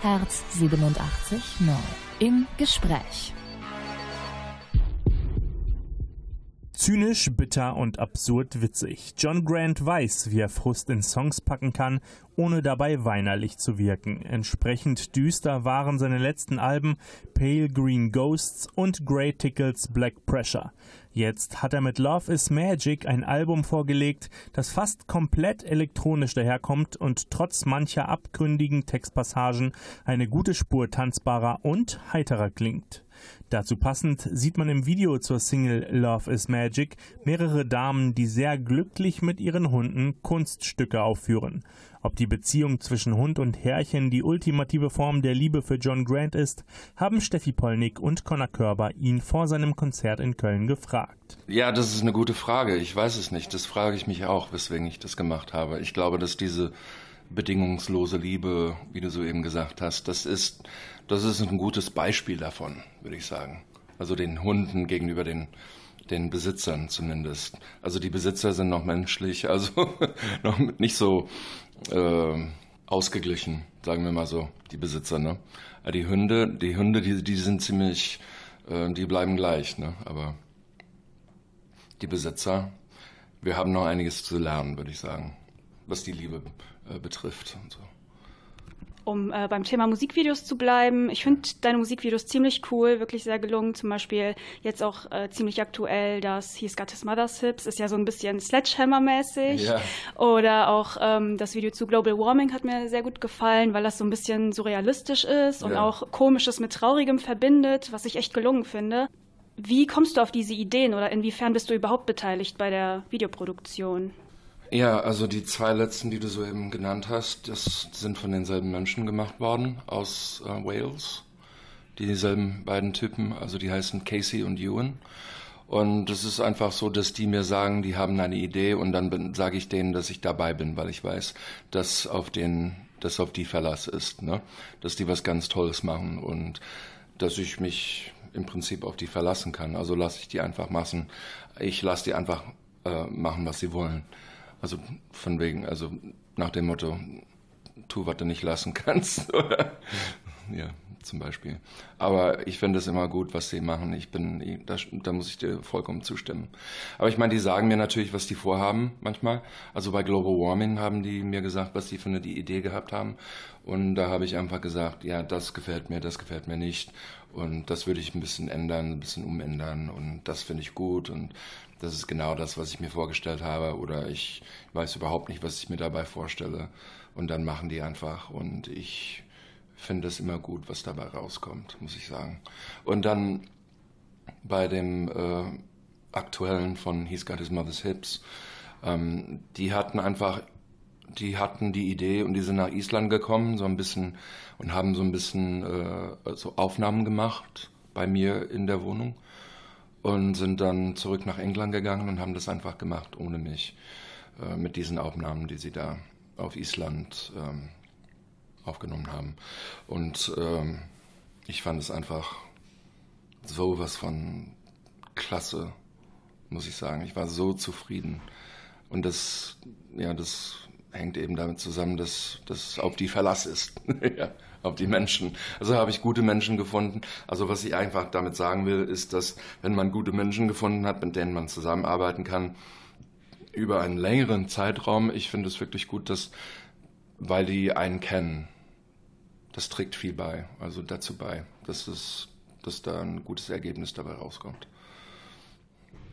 Herz 87 neu. Im Gespräch. Zynisch, bitter und absurd witzig. John Grant weiß, wie er Frust in Songs packen kann, ohne dabei weinerlich zu wirken. Entsprechend düster waren seine letzten Alben Pale Green Ghosts und Grey Tickles Black Pressure. Jetzt hat er mit Love is Magic ein Album vorgelegt, das fast komplett elektronisch daherkommt und trotz mancher abgründigen Textpassagen eine gute Spur tanzbarer und heiterer klingt. Dazu passend sieht man im Video zur Single Love is Magic mehrere Damen, die sehr glücklich mit ihren Hunden Kunststücke aufführen. Ob die Beziehung zwischen Hund und Herrchen die ultimative Form der Liebe für John Grant ist, haben Steffi Polnick und Connor Körber ihn vor seinem Konzert in Köln gefragt. Ja, das ist eine gute Frage. Ich weiß es nicht. Das frage ich mich auch, weswegen ich das gemacht habe. Ich glaube, dass diese bedingungslose Liebe, wie du soeben gesagt hast, das ist, das ist ein gutes Beispiel davon, würde ich sagen. Also den Hunden gegenüber den, den Besitzern zumindest. Also die Besitzer sind noch menschlich, also noch nicht so äh, ausgeglichen, sagen wir mal so, die Besitzer. Ne? Die Hunde, die Hunde, die, die sind ziemlich, äh, die bleiben gleich, ne? aber die Besitzer, wir haben noch einiges zu lernen, würde ich sagen, was die Liebe äh, betrifft und so. Um äh, beim Thema Musikvideos zu bleiben, ich finde deine Musikvideos ziemlich cool, wirklich sehr gelungen. Zum Beispiel jetzt auch äh, ziemlich aktuell das He's Got His Mother's Hips, ist ja so ein bisschen Sledgehammer-mäßig. Ja. Oder auch ähm, das Video zu Global Warming hat mir sehr gut gefallen, weil das so ein bisschen surrealistisch ist und ja. auch Komisches mit Traurigem verbindet, was ich echt gelungen finde. Wie kommst du auf diese Ideen oder inwiefern bist du überhaupt beteiligt bei der Videoproduktion? Ja, also die zwei letzten, die du soeben genannt hast, das sind von denselben Menschen gemacht worden aus äh, Wales. Dieselben beiden Typen, also die heißen Casey und Ewan. Und es ist einfach so, dass die mir sagen, die haben eine Idee und dann sage ich denen, dass ich dabei bin, weil ich weiß, dass auf den, dass auf die Verlass ist, ne? Dass die was ganz Tolles machen und dass ich mich im Prinzip auf die verlassen kann. Also lasse ich die einfach machen. Ich lasse die einfach äh, machen, was sie wollen. Also von wegen, also nach dem Motto, tu, was du nicht lassen kannst. ja, zum Beispiel. Aber ich finde es immer gut, was sie machen. Ich bin, da, da muss ich dir vollkommen zustimmen. Aber ich meine, die sagen mir natürlich, was die vorhaben manchmal. Also bei Global Warming haben die mir gesagt, was die für eine Idee gehabt haben. Und da habe ich einfach gesagt, ja, das gefällt mir, das gefällt mir nicht. Und das würde ich ein bisschen ändern, ein bisschen umändern. Und das finde ich gut. Und das ist genau das, was ich mir vorgestellt habe oder ich weiß überhaupt nicht, was ich mir dabei vorstelle. Und dann machen die einfach und ich finde es immer gut, was dabei rauskommt, muss ich sagen. Und dann bei dem äh, aktuellen von He's Got His Mother's Hips, ähm, die hatten einfach, die hatten die Idee und die sind nach Island gekommen, so ein bisschen und haben so ein bisschen äh, so Aufnahmen gemacht bei mir in der Wohnung und sind dann zurück nach England gegangen und haben das einfach gemacht ohne mich äh, mit diesen Aufnahmen, die sie da auf Island ähm, aufgenommen haben. Und ähm, ich fand es einfach so was von klasse, muss ich sagen. Ich war so zufrieden. Und das, ja, das hängt eben damit zusammen, dass das auf die Verlass ist. ja auf die Menschen. Also habe ich gute Menschen gefunden. Also was ich einfach damit sagen will, ist, dass wenn man gute Menschen gefunden hat, mit denen man zusammenarbeiten kann, über einen längeren Zeitraum, ich finde es wirklich gut, dass, weil die einen kennen, das trägt viel bei, also dazu bei, dass es, dass da ein gutes Ergebnis dabei rauskommt.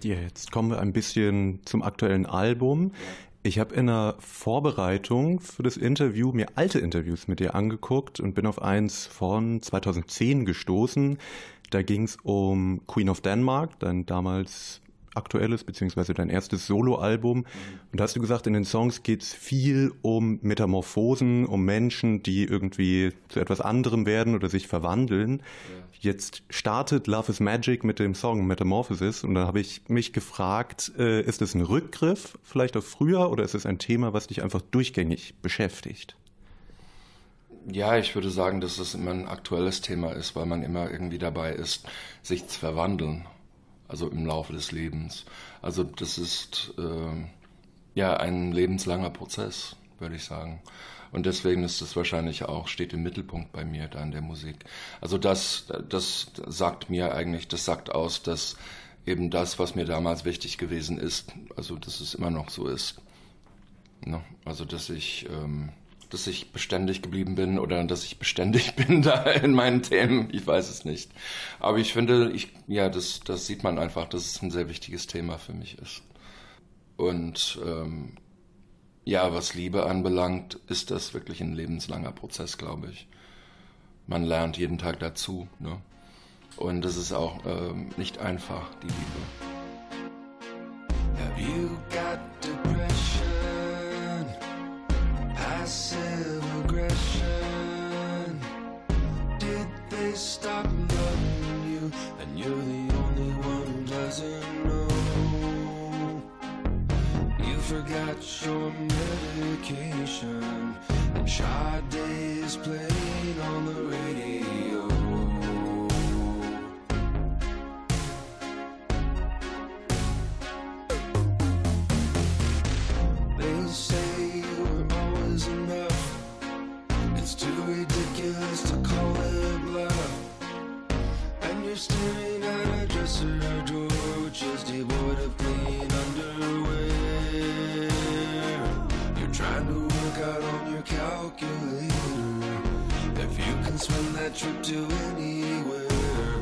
Ja, jetzt kommen wir ein bisschen zum aktuellen Album. Ich habe in der Vorbereitung für das Interview mir alte Interviews mit dir angeguckt und bin auf eins von 2010 gestoßen. Da ging es um Queen of Denmark, dein damals aktuelles beziehungsweise dein erstes Soloalbum. Mhm. Und da hast du gesagt, in den Songs geht es viel um Metamorphosen, um Menschen, die irgendwie zu etwas anderem werden oder sich verwandeln. Ja. Jetzt startet Love is Magic mit dem Song Metamorphosis und da habe ich mich gefragt, äh, ist es ein Rückgriff vielleicht auf früher oder ist es ein Thema, was dich einfach durchgängig beschäftigt? Ja, ich würde sagen, dass es immer ein aktuelles Thema ist, weil man immer irgendwie dabei ist, sich zu verwandeln, also im Laufe des Lebens. Also das ist äh, ja ein lebenslanger Prozess, würde ich sagen. Und deswegen ist es wahrscheinlich auch, steht im Mittelpunkt bei mir da in der Musik. Also das, das sagt mir eigentlich, das sagt aus, dass eben das, was mir damals wichtig gewesen ist, also dass es immer noch so ist. Ne? Also dass ich, ähm, dass ich beständig geblieben bin oder dass ich beständig bin da in meinen Themen, ich weiß es nicht. Aber ich finde, ich, ja, das, das sieht man einfach, dass es ein sehr wichtiges Thema für mich ist. Und ähm, ja, was Liebe anbelangt, ist das wirklich ein lebenslanger Prozess, glaube ich. Man lernt jeden Tag dazu. Ne? Und es ist auch ähm, nicht einfach, die Liebe. Passive aggression? Did they stop loving you? And you're the only one who doesn't know. You forgot your medication. And Sade is playing on the radio. You're staring at a dresser I which Just devoid of clean underwear. You're trying to work out on your calculator. If you can swim that trip to anywhere.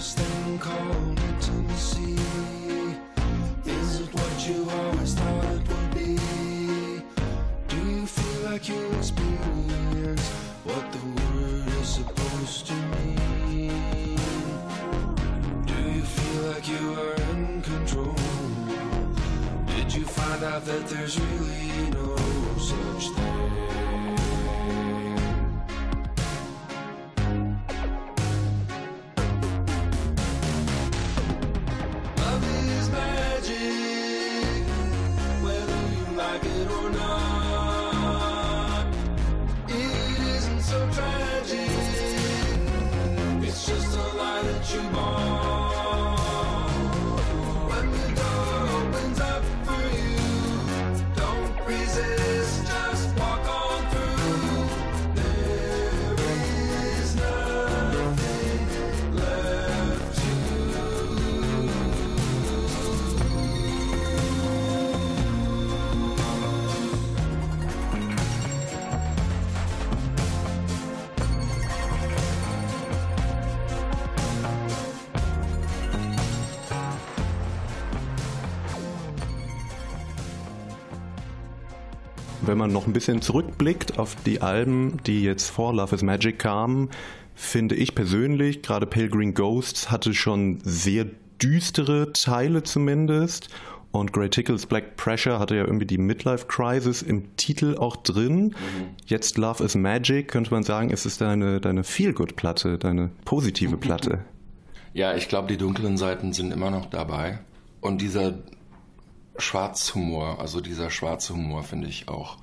This thing called intimacy Is it what you always thought it would be? Do you feel like you experience what the word is supposed to mean? Do you feel like you are in control? Did you find out that there's really no such thing? Oh. Wenn man noch ein bisschen zurückblickt auf die Alben, die jetzt vor Love is Magic kamen, finde ich persönlich, gerade Pale Green Ghosts hatte schon sehr düstere Teile zumindest. Und Grey Tickles Black Pressure hatte ja irgendwie die Midlife Crisis im Titel auch drin. Jetzt Love is Magic, könnte man sagen, ist es deine, deine Feel-Good-Platte, deine positive Platte. Ja, ich glaube, die dunklen Seiten sind immer noch dabei. Und dieser Schwarzhumor, also dieser schwarze Humor finde ich auch,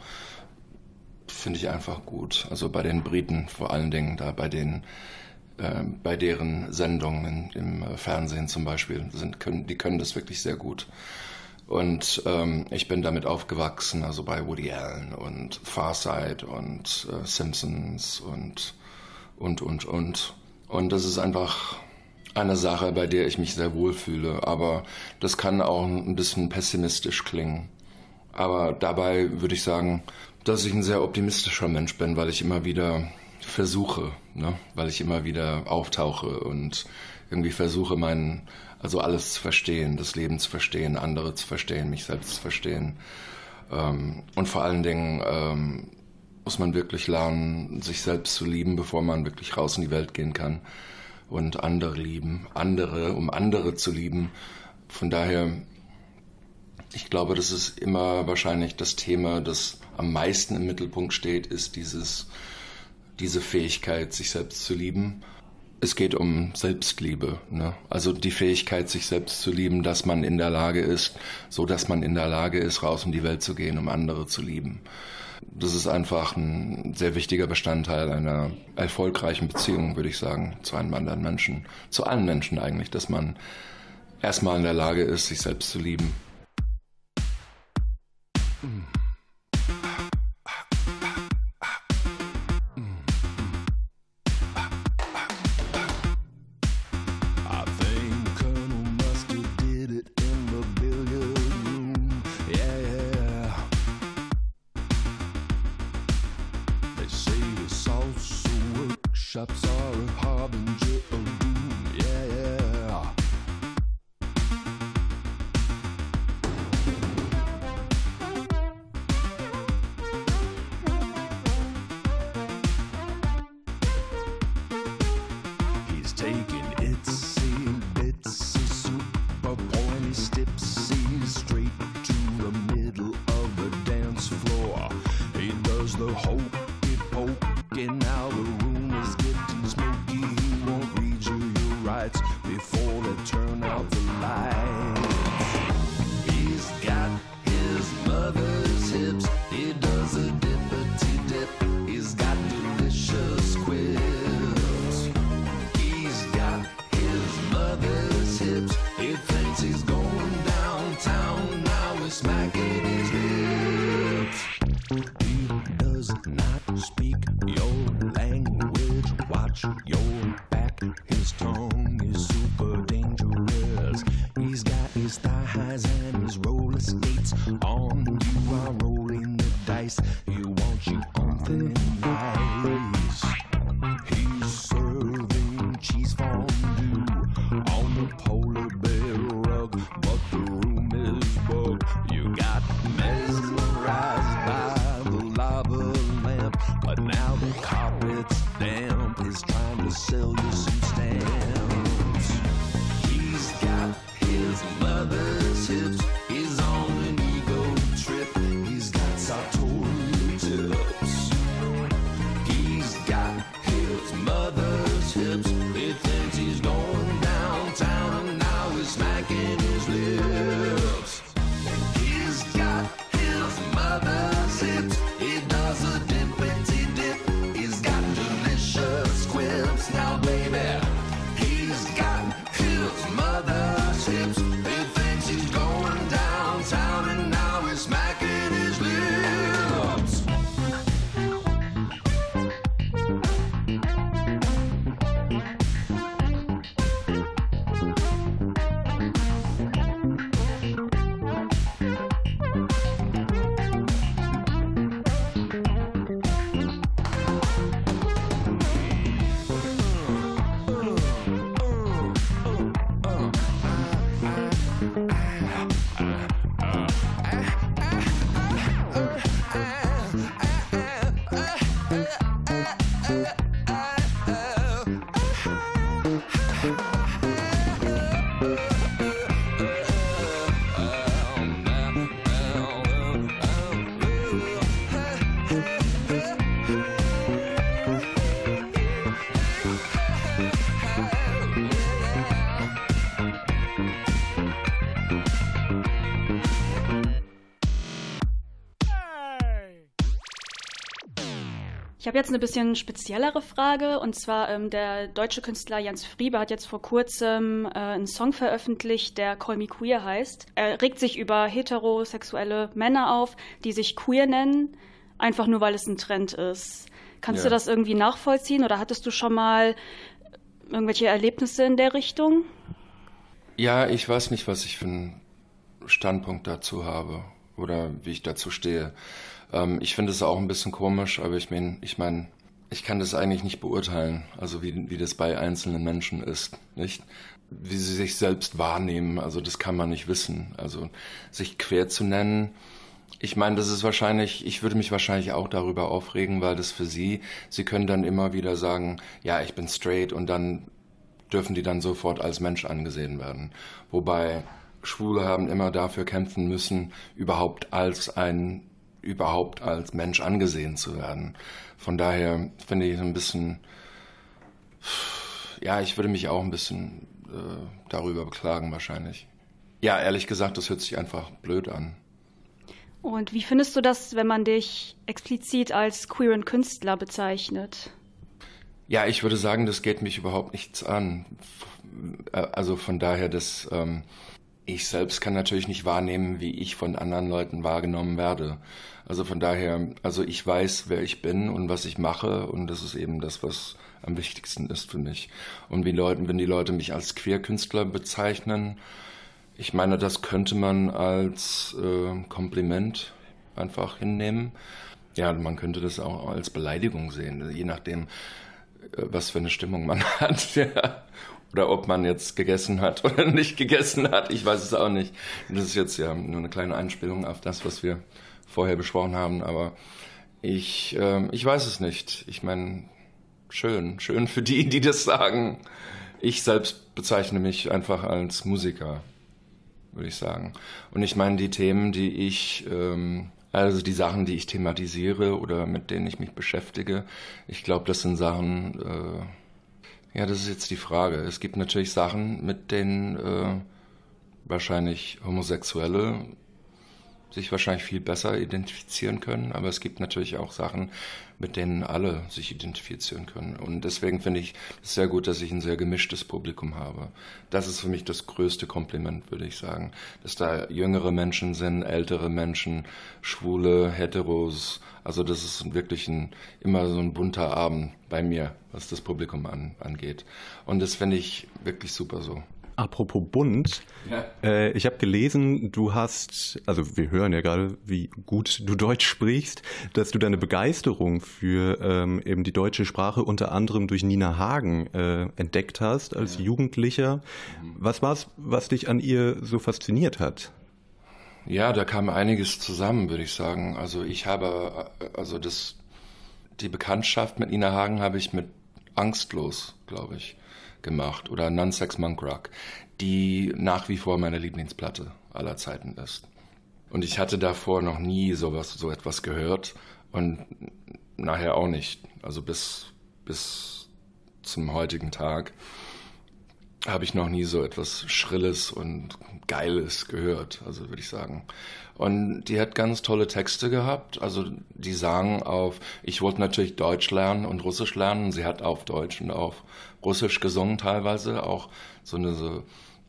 finde ich einfach gut. Also bei den Briten vor allen Dingen, da bei den äh, bei deren Sendungen im äh, Fernsehen zum Beispiel sind, können, die können das wirklich sehr gut. Und ähm, ich bin damit aufgewachsen, also bei Woody Allen und Farside und äh, Simpsons und und und und. Und das ist einfach eine Sache, bei der ich mich sehr wohl fühle. Aber das kann auch ein bisschen pessimistisch klingen. Aber dabei würde ich sagen, dass ich ein sehr optimistischer Mensch bin, weil ich immer wieder versuche, ne? weil ich immer wieder auftauche und irgendwie versuche, meinen, also alles zu verstehen, das Leben zu verstehen, andere zu verstehen, mich selbst zu verstehen. Ähm, und vor allen Dingen ähm, muss man wirklich lernen, sich selbst zu lieben, bevor man wirklich raus in die Welt gehen kann und andere lieben, andere, um andere zu lieben. Von daher, ich glaube, das ist immer wahrscheinlich das Thema, das am meisten im Mittelpunkt steht, ist dieses, diese Fähigkeit, sich selbst zu lieben. Es geht um Selbstliebe, ne? also die Fähigkeit, sich selbst zu lieben, dass man in der Lage ist, so dass man in der Lage ist, raus in die Welt zu gehen, um andere zu lieben. Das ist einfach ein sehr wichtiger Bestandteil einer erfolgreichen Beziehung, würde ich sagen, zu einem anderen Menschen, zu allen Menschen eigentlich, dass man erstmal in der Lage ist, sich selbst zu lieben. Smacking his lips. He's got habe jetzt eine bisschen speziellere Frage und zwar ähm, der deutsche Künstler Jens Friebe hat jetzt vor kurzem äh, einen Song veröffentlicht, der Call Me Queer heißt. Er regt sich über heterosexuelle Männer auf, die sich queer nennen, einfach nur weil es ein Trend ist. Kannst ja. du das irgendwie nachvollziehen oder hattest du schon mal irgendwelche Erlebnisse in der Richtung? Ja, ich weiß nicht, was ich für einen Standpunkt dazu habe oder wie ich dazu stehe. Ähm, ich finde es auch ein bisschen komisch, aber ich meine, ich meine, ich kann das eigentlich nicht beurteilen, also wie, wie das bei einzelnen Menschen ist, nicht? Wie sie sich selbst wahrnehmen, also das kann man nicht wissen. Also sich quer zu nennen, ich meine, das ist wahrscheinlich, ich würde mich wahrscheinlich auch darüber aufregen, weil das für sie, sie können dann immer wieder sagen, ja, ich bin straight und dann dürfen die dann sofort als Mensch angesehen werden. Wobei Schwule haben immer dafür kämpfen müssen, überhaupt als ein überhaupt als Mensch angesehen zu werden. Von daher finde ich ein bisschen, ja, ich würde mich auch ein bisschen äh, darüber beklagen wahrscheinlich. Ja, ehrlich gesagt, das hört sich einfach blöd an. Und wie findest du das, wenn man dich explizit als queeren Künstler bezeichnet? Ja, ich würde sagen, das geht mich überhaupt nichts an. Also von daher, dass ähm, ich selbst kann natürlich nicht wahrnehmen, wie ich von anderen Leuten wahrgenommen werde. Also von daher, also ich weiß, wer ich bin und was ich mache und das ist eben das, was am wichtigsten ist für mich. Und wie Leuten, wenn die Leute mich als Queerkünstler bezeichnen, ich meine, das könnte man als äh, Kompliment einfach hinnehmen. Ja, man könnte das auch als Beleidigung sehen, je nachdem, äh, was für eine Stimmung man hat. Ja. Oder ob man jetzt gegessen hat oder nicht gegessen hat, ich weiß es auch nicht. Das ist jetzt ja nur eine kleine Einspielung auf das, was wir vorher besprochen haben, aber ich, äh, ich weiß es nicht. Ich meine, schön, schön für die, die das sagen. Ich selbst bezeichne mich einfach als Musiker, würde ich sagen. Und ich meine, die Themen, die ich, ähm, also die Sachen, die ich thematisiere oder mit denen ich mich beschäftige, ich glaube, das sind Sachen, äh, ja, das ist jetzt die Frage. Es gibt natürlich Sachen, mit denen äh, wahrscheinlich Homosexuelle sich wahrscheinlich viel besser identifizieren können, aber es gibt natürlich auch Sachen, mit denen alle sich identifizieren können. Und deswegen finde ich es sehr gut, dass ich ein sehr gemischtes Publikum habe. Das ist für mich das größte Kompliment, würde ich sagen. Dass da jüngere Menschen sind, ältere Menschen, Schwule, Heteros. Also das ist wirklich ein, immer so ein bunter Abend bei mir, was das Publikum an, angeht. Und das finde ich wirklich super so. Apropos bunt, ja. äh, ich habe gelesen, du hast, also wir hören ja gerade, wie gut du Deutsch sprichst, dass du deine Begeisterung für ähm, eben die deutsche Sprache unter anderem durch Nina Hagen äh, entdeckt hast als ja. Jugendlicher. Mhm. Was war es, was dich an ihr so fasziniert hat? Ja, da kam einiges zusammen, würde ich sagen. Also ich habe, äh, also das, die Bekanntschaft mit Nina Hagen habe ich mit Angstlos, glaube ich gemacht oder Nonsex Monk Rock, die nach wie vor meine Lieblingsplatte aller Zeiten ist. Und ich hatte davor noch nie sowas, so etwas gehört und nachher auch nicht. Also bis, bis zum heutigen Tag habe ich noch nie so etwas Schrilles und Geiles gehört, also würde ich sagen. Und die hat ganz tolle Texte gehabt. Also die sagen auf, ich wollte natürlich Deutsch lernen und Russisch lernen. Sie hat auf Deutsch und auf Russisch gesungen teilweise, auch so eine so,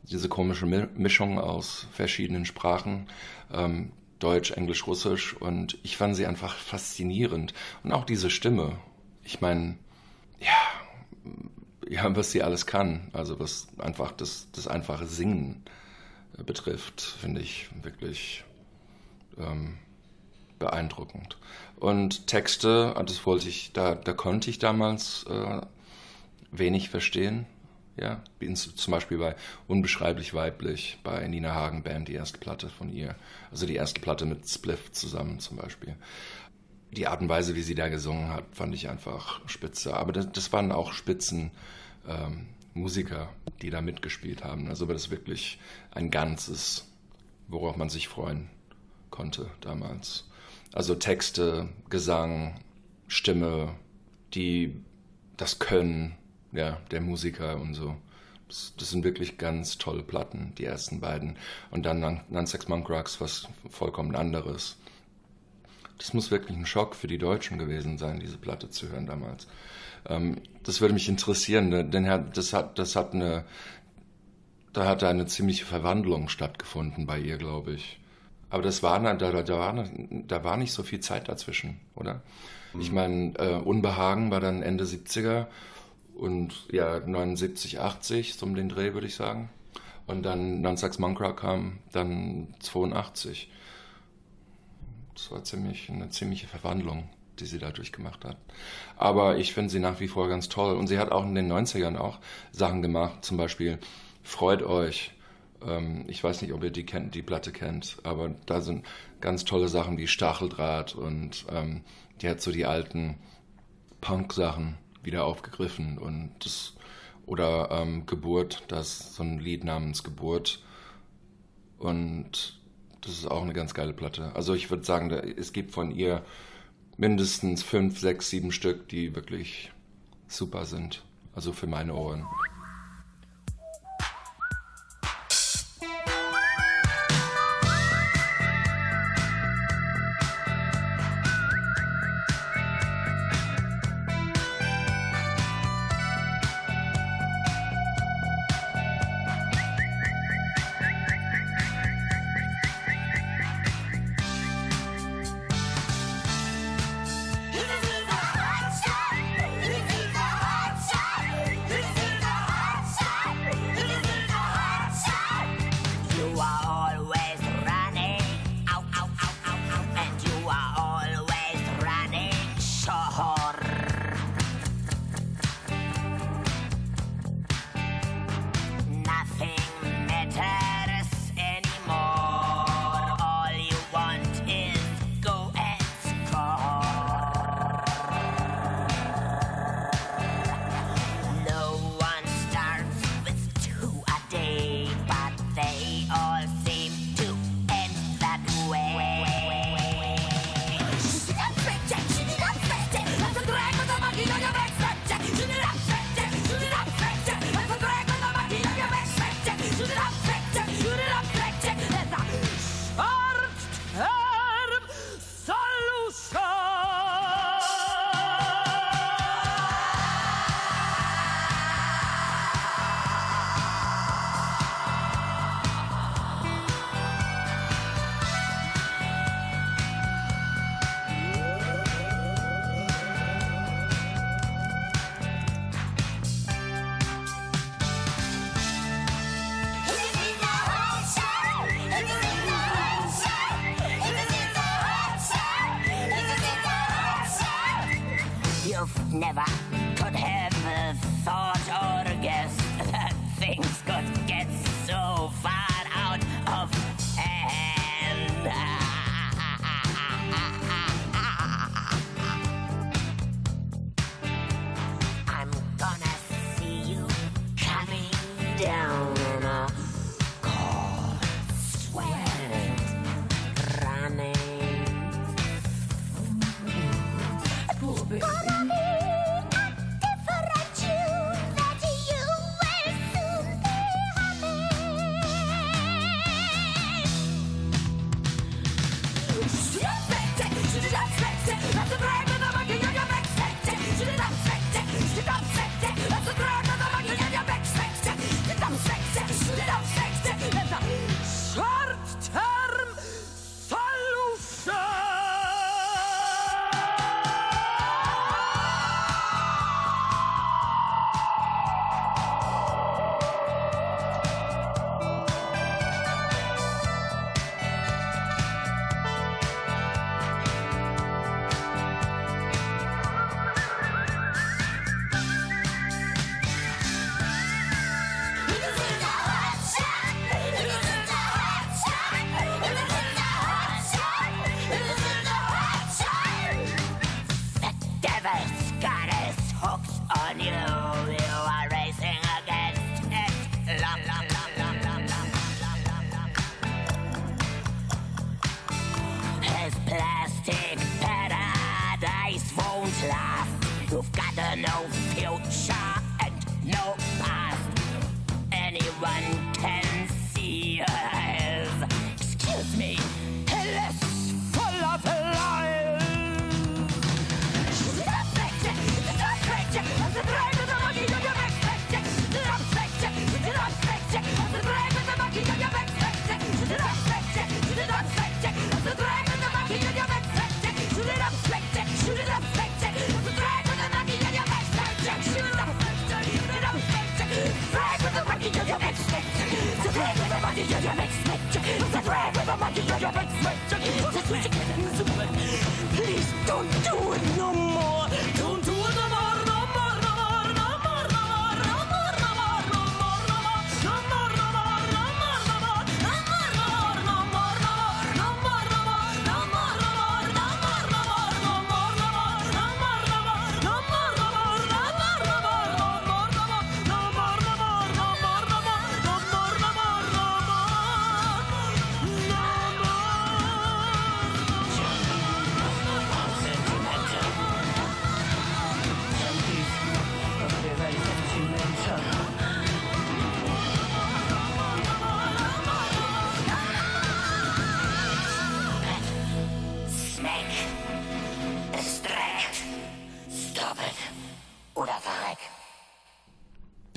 diese komische Mischung aus verschiedenen Sprachen. Ähm, Deutsch, Englisch, Russisch und ich fand sie einfach faszinierend. Und auch diese Stimme. Ich meine, ja, ja, was sie alles kann. Also was einfach das, das einfache Singen betrifft, finde ich wirklich ähm, beeindruckend. Und Texte, das wollte ich, da, da konnte ich damals äh, wenig verstehen. Ja, zum Beispiel bei Unbeschreiblich Weiblich, bei Nina Hagen Band, die erste Platte von ihr. Also die erste Platte mit Spliff zusammen zum Beispiel. Die Art und Weise, wie sie da gesungen hat, fand ich einfach spitze. Aber das, das waren auch Spitzen ähm, Musiker, die da mitgespielt haben. Also war das wirklich ein Ganzes, worauf man sich freuen konnte damals. Also Texte, Gesang, Stimme, die das Können ja, der Musiker und so. Das, das, sind wirklich ganz tolle Platten, die ersten beiden. Und dann Nansex Monk Rocks, was vollkommen anderes. Das muss wirklich ein Schock für die Deutschen gewesen sein, diese Platte zu hören damals. Ähm, das würde mich interessieren, ne? denn das hat, das hat eine, da hat eine ziemliche Verwandlung stattgefunden bei ihr, glaube ich. Aber das war, da, da, da, war, da war nicht so viel Zeit dazwischen, oder? Mhm. Ich meine, äh, Unbehagen war dann Ende 70er und ja, 79, 80, so um den Dreh, würde ich sagen. Und dann Nonsex Monkra kam dann 82. Das war ziemlich, eine ziemliche Verwandlung, die sie dadurch gemacht hat. Aber ich finde sie nach wie vor ganz toll. Und sie hat auch in den 90ern auch Sachen gemacht, zum Beispiel Freut euch. Ähm, ich weiß nicht, ob ihr die, kennt, die Platte kennt, aber da sind ganz tolle Sachen wie Stacheldraht und ähm, die hat so die alten Punk-Sachen wieder aufgegriffen und das oder ähm, Geburt, das ist so ein Lied namens Geburt und das ist auch eine ganz geile Platte. Also ich würde sagen, da, es gibt von ihr mindestens fünf, sechs, sieben Stück, die wirklich super sind. Also für meine Ohren.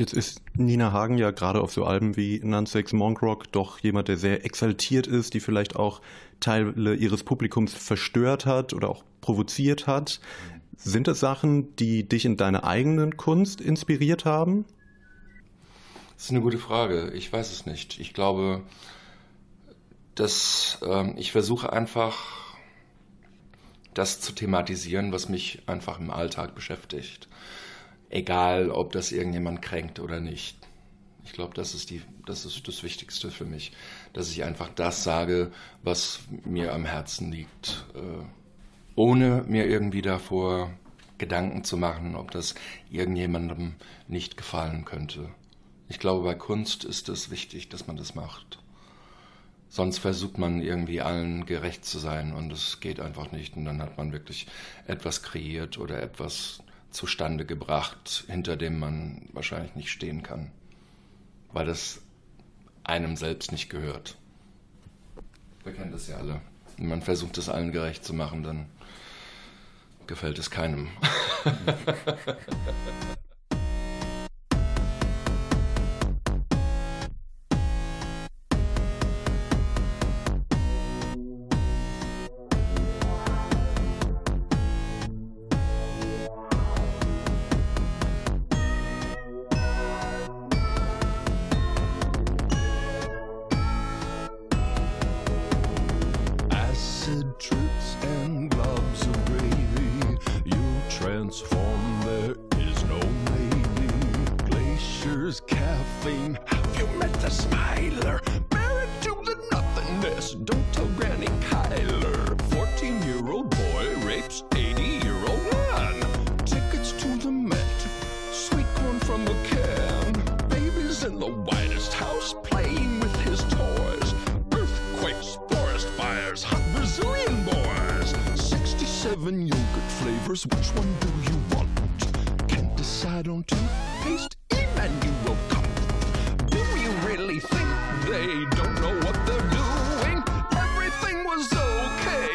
Jetzt ist Nina Hagen ja gerade auf so Alben wie Nonsex Monk Rock doch jemand, der sehr exaltiert ist, die vielleicht auch Teile ihres Publikums verstört hat oder auch provoziert hat. Sind das Sachen, die dich in deiner eigenen Kunst inspiriert haben? Das ist eine gute Frage. Ich weiß es nicht. Ich glaube, dass ähm, ich versuche einfach das zu thematisieren, was mich einfach im Alltag beschäftigt egal ob das irgendjemand kränkt oder nicht. Ich glaube, das ist die, das ist das Wichtigste für mich, dass ich einfach das sage, was mir am Herzen liegt, äh, ohne mir irgendwie davor Gedanken zu machen, ob das irgendjemandem nicht gefallen könnte. Ich glaube, bei Kunst ist es wichtig, dass man das macht. Sonst versucht man irgendwie allen gerecht zu sein und es geht einfach nicht und dann hat man wirklich etwas kreiert oder etwas zustande gebracht, hinter dem man wahrscheinlich nicht stehen kann, weil es einem selbst nicht gehört. Wir kennen das ja alle. Wenn man versucht, es allen gerecht zu machen, dann gefällt es keinem.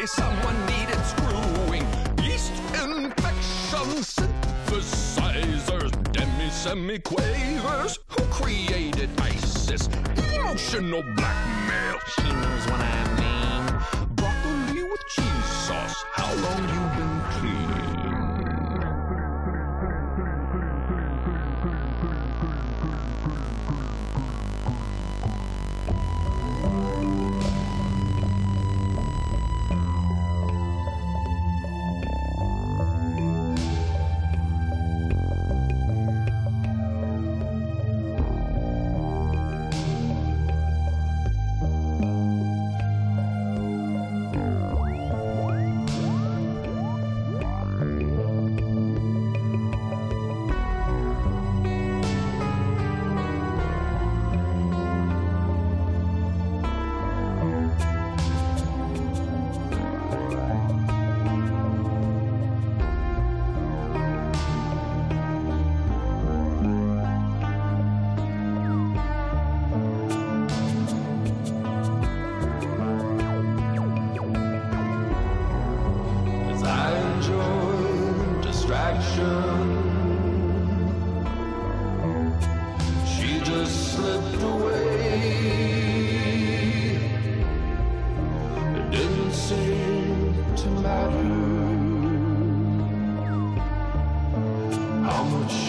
someone needed screwing. Yeast infection synthesizers, demi semi quavers. Who created ISIS? Emotional blackmail. She knows what I mean. Broccoli with cheese sauce. How long you been? somos.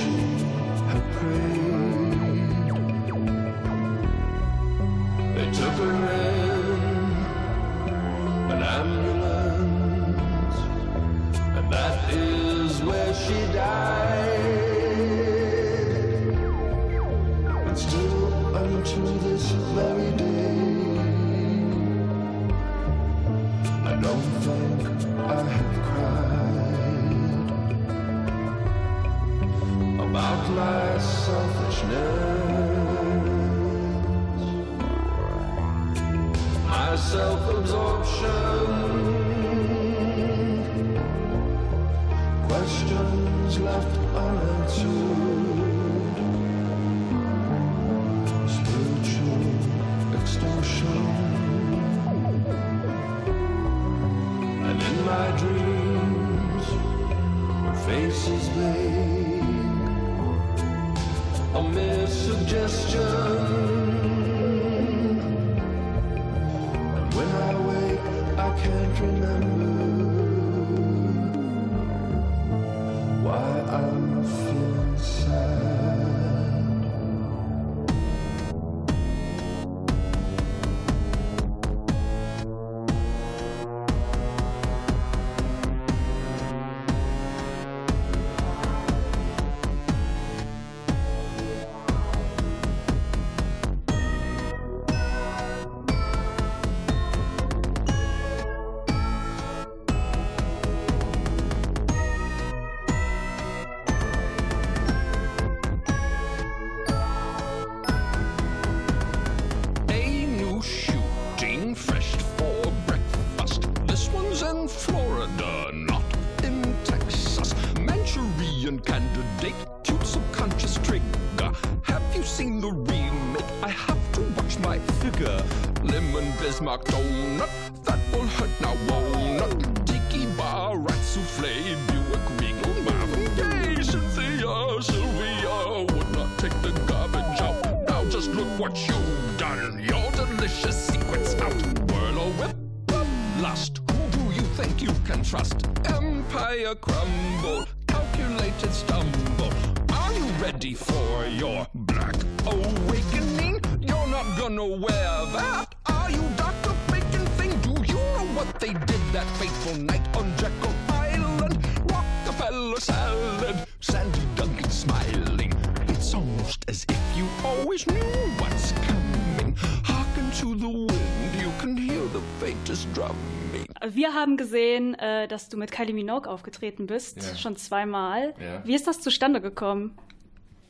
Dass du mit Kylie Minogue aufgetreten bist, Ja. schon zweimal. Ja. Wie ist das zustande gekommen?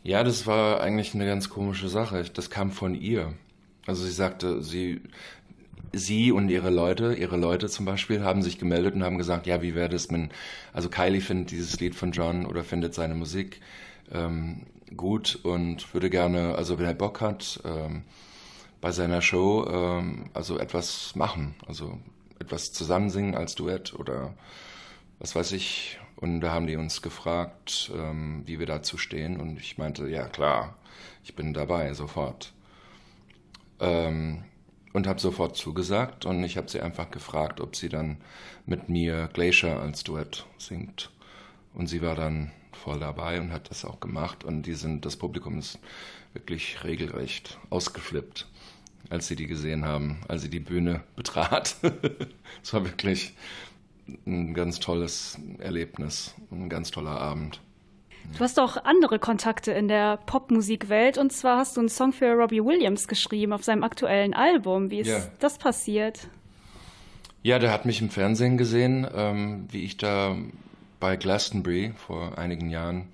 Ja, das war eigentlich eine ganz komische Sache. Das kam von ihr. Also sie sagte, sie, sie und ihre Leute, ihre Leute zum Beispiel, haben sich gemeldet und haben gesagt, ja, wie wäre das, wenn, also Kylie findet dieses Lied von John oder findet seine Musik ähm, gut und würde gerne, also wenn er Bock hat, ähm, bei seiner Show, ähm, also etwas machen, also etwas zusammen singen als Duett oder was weiß ich. Und da haben die uns gefragt, ähm, wie wir dazu stehen. Und ich meinte, ja klar, ich bin dabei, sofort. Ähm, und habe sofort zugesagt. Und ich habe sie einfach gefragt, ob sie dann mit mir Glacier als Duett singt. Und sie war dann voll dabei und hat das auch gemacht. Und die sind, das Publikum ist wirklich regelrecht ausgeflippt, als sie die gesehen haben, als sie die Bühne betrat. Es war wirklich ein ganz tolles Erlebnis, ein ganz toller Abend. Du hast auch andere Kontakte in der Popmusikwelt und zwar hast du einen Song für Robbie Williams geschrieben auf seinem aktuellen Album. Wie ist Ja. das passiert? Ja, der hat mich im Fernsehen gesehen, ähm, wie ich da bei Glastonbury vor einigen Jahren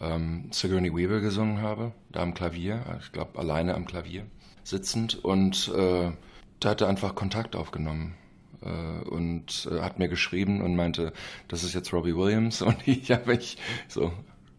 ähm, Sigourney Weaver gesungen habe, da am Klavier, ich glaube alleine am Klavier sitzend und äh, da hat er einfach Kontakt aufgenommen äh, und äh, hat mir geschrieben und meinte, das ist jetzt Robbie Williams. Und ich habe mich so,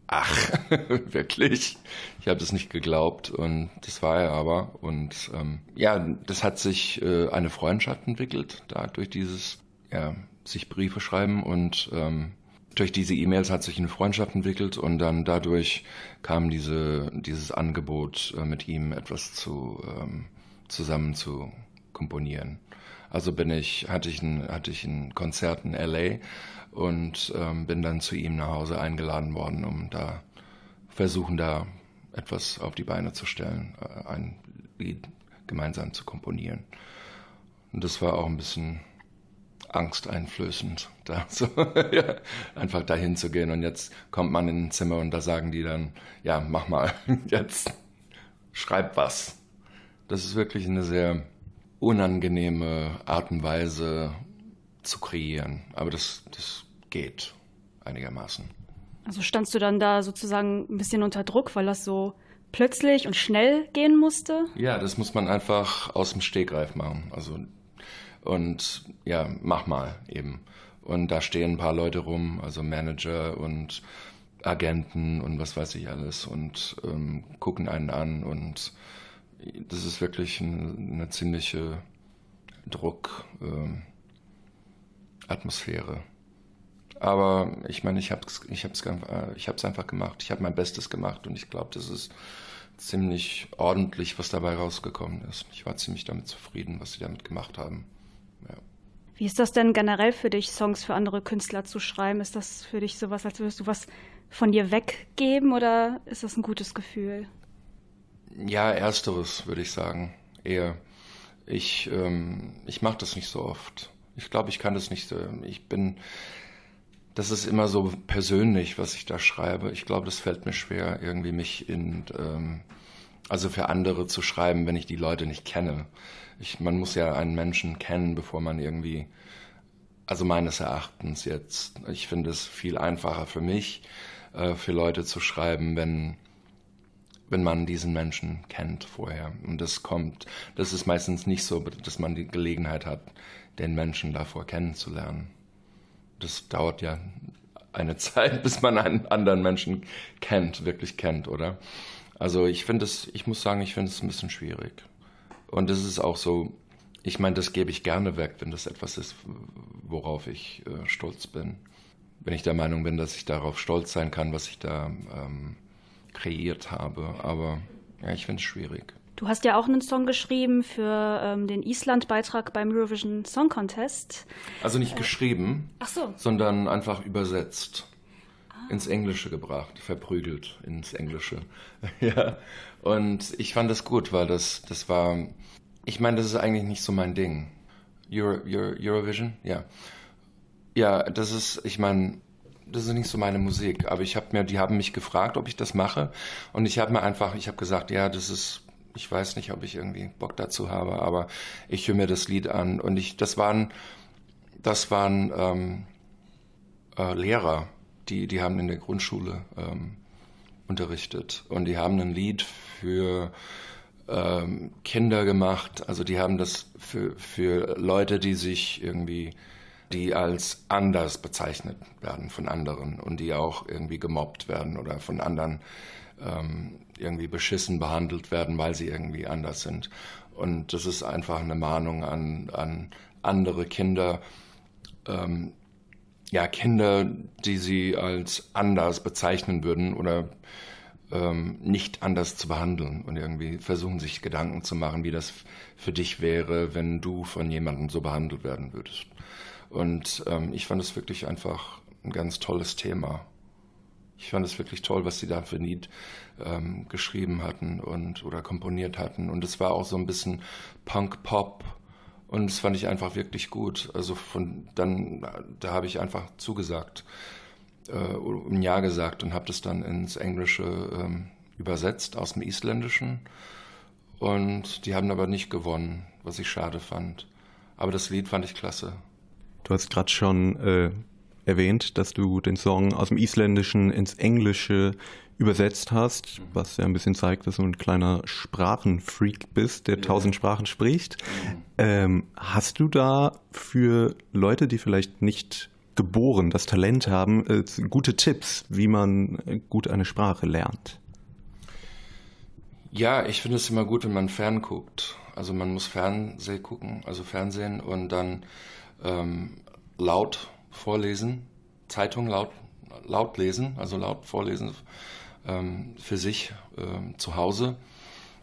ach, wirklich? Ich habe es nicht geglaubt. Und das war er aber. Und ähm, ja, das hat sich äh, eine Freundschaft entwickelt, da durch dieses, ja, sich Briefe schreiben und ähm, durch diese E-Mails hat sich eine Freundschaft entwickelt und dann dadurch kam diese, dieses Angebot, äh, mit ihm etwas zu, ähm, zusammen zu komponieren. Also bin ich, hatte ich ein, hatte ich ein Konzert in LA und ähm, bin dann zu ihm nach Hause eingeladen worden, um da versuchen, da etwas auf die Beine zu stellen, äh, ein Lied gemeinsam zu komponieren. Und das war auch ein bisschen angsteinflößend, da so ja, einfach dahin zu gehen. Und jetzt kommt man in ein Zimmer und da sagen die dann, ja, mach mal, jetzt schreib was. Das ist wirklich eine sehr unangenehme Art und Weise zu kreieren. Aber das, das geht einigermaßen. Also standst du dann da sozusagen ein bisschen unter Druck, weil das so plötzlich und schnell gehen musste? Ja, das muss man einfach aus dem Stegreif machen. Also und ja, mach mal eben. Und da stehen ein paar Leute rum, also Manager und Agenten und was weiß ich alles und ähm, gucken einen an und das ist wirklich eine, eine ziemliche Druck ähm, aber ich meine, ich habe es ich hab's, äh, ich hab's einfach gemacht. Ich habe mein Bestes gemacht und ich glaube, das ist ziemlich ordentlich, was dabei rausgekommen ist. Ich war ziemlich damit zufrieden, was sie damit gemacht haben. Wie ist das denn generell für dich, Songs für andere Künstler zu schreiben? Ist das für dich sowas, als würdest du was von dir weggeben oder ist das ein gutes Gefühl? Ja, ersteres würde ich sagen. Eher. Ich, ähm, ich mache das nicht so oft. Ich glaube, ich kann das nicht. Äh, ich bin. Das ist immer so persönlich, was ich da schreibe. Ich glaube, das fällt mir schwer, irgendwie mich in. Ähm, also für andere zu schreiben, wenn ich die Leute nicht kenne. Ich, man muss ja einen Menschen kennen, bevor man irgendwie. Also meines Erachtens jetzt. Ich finde es viel einfacher für mich, äh, für Leute zu schreiben, wenn wenn man diesen Menschen kennt vorher. Und das kommt, das ist meistens nicht so, dass man die Gelegenheit hat, den Menschen davor kennenzulernen. Das dauert ja eine Zeit, bis man einen anderen Menschen kennt, wirklich kennt, oder? Also ich finde es, ich muss sagen, ich finde es ein bisschen schwierig. Und es ist auch so, ich meine, das gebe ich gerne weg, wenn das etwas ist, worauf ich äh, stolz bin. Wenn ich der Meinung bin, dass ich darauf stolz sein kann, was ich da ähm, kreiert habe. Aber ja, ich finde es schwierig. Du hast ja auch einen Song geschrieben für ähm, den Island-Beitrag beim Eurovision Song Contest. Also nicht äh, geschrieben, so. sondern einfach übersetzt. Ins Englische gebracht, verprügelt ins Englische. ja. Und ich fand das gut, weil das, das war, ich meine, das ist eigentlich nicht so mein Ding. Euro, Euro, Eurovision? Ja. Ja, das ist, ich meine, das ist nicht so meine Musik, aber ich habe mir, die haben mich gefragt, ob ich das mache und ich habe mir einfach, ich habe gesagt, ja, das ist ich weiß nicht, ob ich irgendwie Bock dazu habe, aber ich höre mir das Lied an und ich, das waren, das waren ähm, äh, Lehrer, die, die haben in der Grundschule ähm, unterrichtet. Und die haben ein Lied für ähm, Kinder gemacht, also die haben das für, für Leute, die sich irgendwie, die als anders bezeichnet werden von anderen und die auch irgendwie gemobbt werden oder von anderen ähm, irgendwie beschissen behandelt werden, weil sie irgendwie anders sind. Und das ist einfach eine Mahnung an, an andere Kinder, ähm, ja, Kinder, die sie als anders bezeichnen würden oder ähm, nicht anders zu behandeln und irgendwie versuchen sich Gedanken zu machen, wie das für dich wäre, wenn du von jemandem so behandelt werden würdest. Und ähm, ich fand es wirklich einfach ein ganz tolles Thema. Ich fand es wirklich toll, was sie da für Lied ähm, geschrieben hatten und oder komponiert hatten. Und es war auch so ein bisschen Punk-Pop. Und das fand ich einfach wirklich gut. Also von dann, da habe ich einfach zugesagt, äh, ein Ja gesagt und habe das dann ins Englische ähm, übersetzt aus dem Isländischen. Und die haben aber nicht gewonnen, was ich schade fand. Aber das Lied fand ich klasse. Du hast gerade schon äh, erwähnt, dass du den Song aus dem Isländischen ins Englische übersetzt hast, mhm. was ja ein bisschen zeigt, dass du ein kleiner Sprachenfreak bist, der ja. tausend Sprachen spricht. Mhm. Ähm, hast du da für Leute, die vielleicht nicht geboren das Talent haben, äh, gute Tipps, wie man gut eine Sprache lernt? Ja, ich finde es immer gut, wenn man fern guckt. Also man muss Fernsehen gucken, also Fernsehen und dann ähm, laut vorlesen, Zeitung laut, laut lesen, also laut vorlesen ähm, für sich ähm, zu Hause,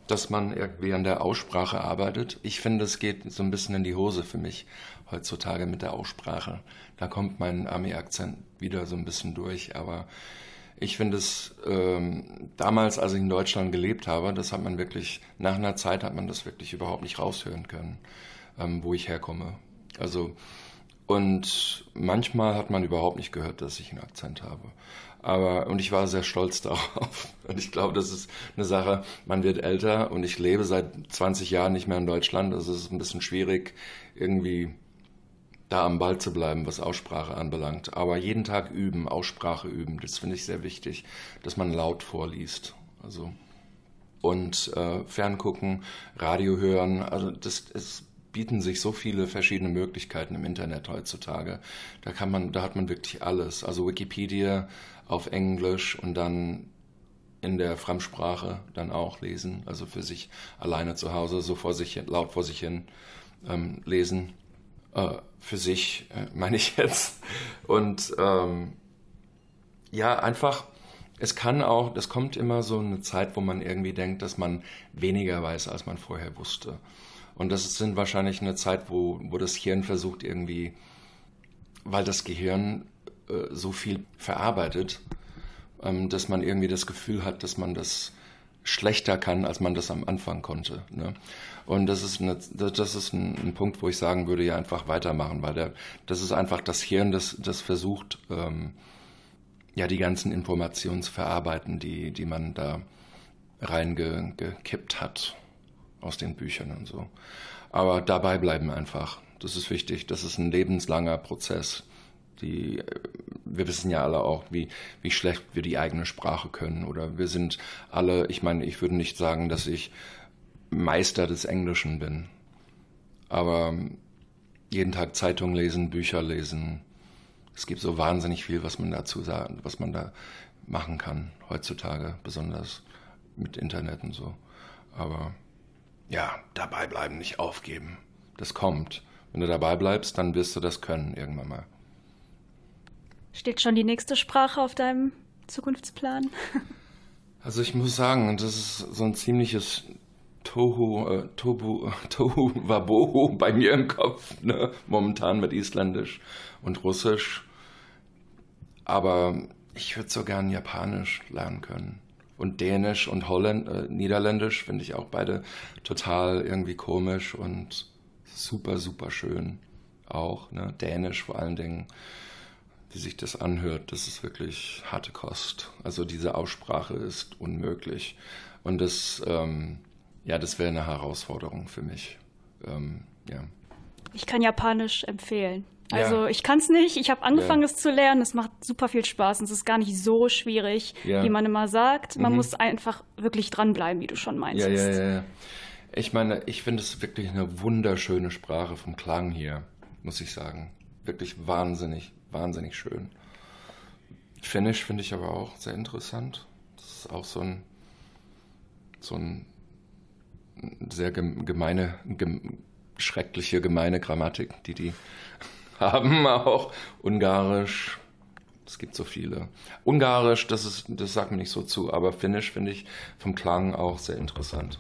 dass man irgendwie an der Aussprache arbeitet. Ich finde, es geht so ein bisschen in die Hose für mich heutzutage mit der Aussprache. Da kommt mein Army-Akzent wieder so ein bisschen durch, aber ich finde es ähm, damals, als ich in Deutschland gelebt habe, das hat man wirklich, nach einer Zeit hat man das wirklich überhaupt nicht raushören können, ähm, wo ich herkomme. Also und manchmal hat man überhaupt nicht gehört, dass ich einen Akzent habe. Aber, und ich war sehr stolz darauf. Und ich glaube, das ist eine Sache, man wird älter und ich lebe seit 20 Jahren nicht mehr in Deutschland. Also es ist ein bisschen schwierig, irgendwie da am Ball zu bleiben, was Aussprache anbelangt. Aber jeden Tag üben, Aussprache üben, das finde ich sehr wichtig, dass man laut vorliest. Also, und äh, ferngucken, Radio hören, also das ist bieten sich so viele verschiedene Möglichkeiten im Internet heutzutage. Da kann man, da hat man wirklich alles. Also Wikipedia auf Englisch und dann in der Fremdsprache dann auch lesen, also für sich alleine zu Hause so vor sich hin, laut vor sich hin ähm, lesen. Äh, für sich, äh, meine ich jetzt. Und ähm, ja, einfach, es kann auch, das kommt immer so eine Zeit, wo man irgendwie denkt, dass man weniger weiß, als man vorher wusste. Und das sind wahrscheinlich eine Zeit, wo, wo das Hirn versucht irgendwie, weil das Gehirn äh, so viel verarbeitet, ähm, dass man irgendwie das Gefühl hat, dass man das schlechter kann, als man das am Anfang konnte. Ne? Und das ist, eine, das ist ein, ein, Punkt, wo ich sagen würde, ja einfach weitermachen, weil der, das ist einfach das Hirn, das, das versucht, ähm, ja die ganzen Informationen zu verarbeiten, die, die man da reingekippt hat aus den Büchern und so. Aber dabei bleiben einfach. Das ist wichtig. Das ist ein lebenslanger Prozess. Die, wir wissen ja alle auch, wie, wie schlecht wir die eigene Sprache können. Oder wir sind alle, ich meine, ich würde nicht sagen, dass ich Meister des Englischen bin. Aber jeden Tag Zeitung lesen, Bücher lesen. Es gibt so wahnsinnig viel, was man dazu sagt, was man da machen kann heutzutage, besonders mit Internet und so. Aber ja, dabei bleiben, nicht aufgeben. Das kommt. Wenn du dabei bleibst, dann wirst du das können irgendwann mal. Steht schon die nächste Sprache auf deinem Zukunftsplan? Also ich muss sagen, das ist so ein ziemliches Tohu, äh, Tobu, Tohu Wabohu bei mir im Kopf, ne? momentan mit Isländisch und Russisch. Aber ich würde so gern Japanisch lernen können. Und Dänisch und Holländ äh, Niederländisch finde ich auch beide total irgendwie komisch und super, super schön auch. Ne? Dänisch vor allen Dingen wie sich das anhört, das ist wirklich harte Kost. Also diese Aussprache ist unmöglich. Und das, ähm, ja, das wäre eine Herausforderung für mich. Ähm, ja. Ich kann Japanisch empfehlen. Also ja. ich kann es nicht. Ich habe angefangen, ja. es zu lernen. Es macht super viel Spaß und es ist gar nicht so schwierig, ja. wie man immer sagt. Man mhm. muss einfach wirklich dranbleiben, wie du schon meinst. Ja, ja, ja, ja. Ich meine, ich finde es wirklich eine wunderschöne Sprache vom Klang hier, muss ich sagen. Wirklich wahnsinnig, wahnsinnig schön. Finnisch finde ich aber auch sehr interessant. Das ist auch so ein, so ein sehr gemeine, gem, schreckliche, gemeine Grammatik, die die haben. Auch Ungarisch. Es gibt so viele. Ungarisch, das, ist, das sagt mir nicht so zu, aber Finnisch finde ich vom Klang auch sehr interessant.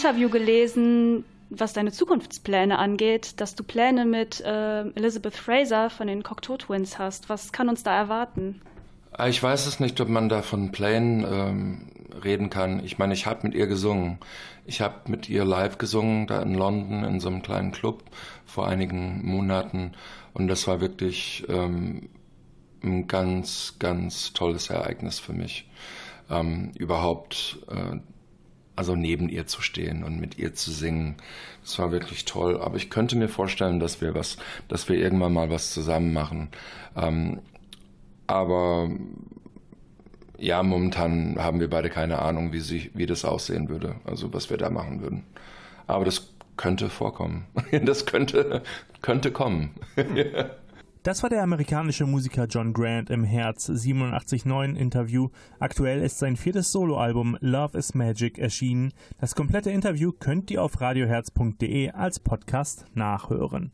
Interview gelesen, was deine Zukunftspläne angeht, dass du Pläne mit äh, Elizabeth Fraser von den Cocteau Twins hast. Was kann uns da erwarten? Ah, Ich weiß es nicht, ob man da von Plänen ähm, reden kann. Ich meine, ich habe mit ihr gesungen. Ich habe mit ihr live gesungen, da in London, in so einem kleinen Club vor einigen Monaten. Und das war wirklich ähm, ein ganz, ganz tolles Ereignis für mich. Ähm, überhaupt, äh, also neben ihr zu stehen und mit ihr zu singen. Das war wirklich toll. Aber ich könnte mir vorstellen, dass wir was, dass wir irgendwann mal was zusammen machen. Ähm, aber ja, momentan haben wir beide keine Ahnung, wie, sie, wie das aussehen würde, also was wir da machen würden. Aber das könnte vorkommen. Das könnte, könnte kommen. Das war der amerikanische Musiker John Grant im Herz 87.9 Interview. Aktuell ist sein viertes Soloalbum Love is Magic erschienen. Das komplette Interview könnt ihr auf radioherz.de als Podcast nachhören.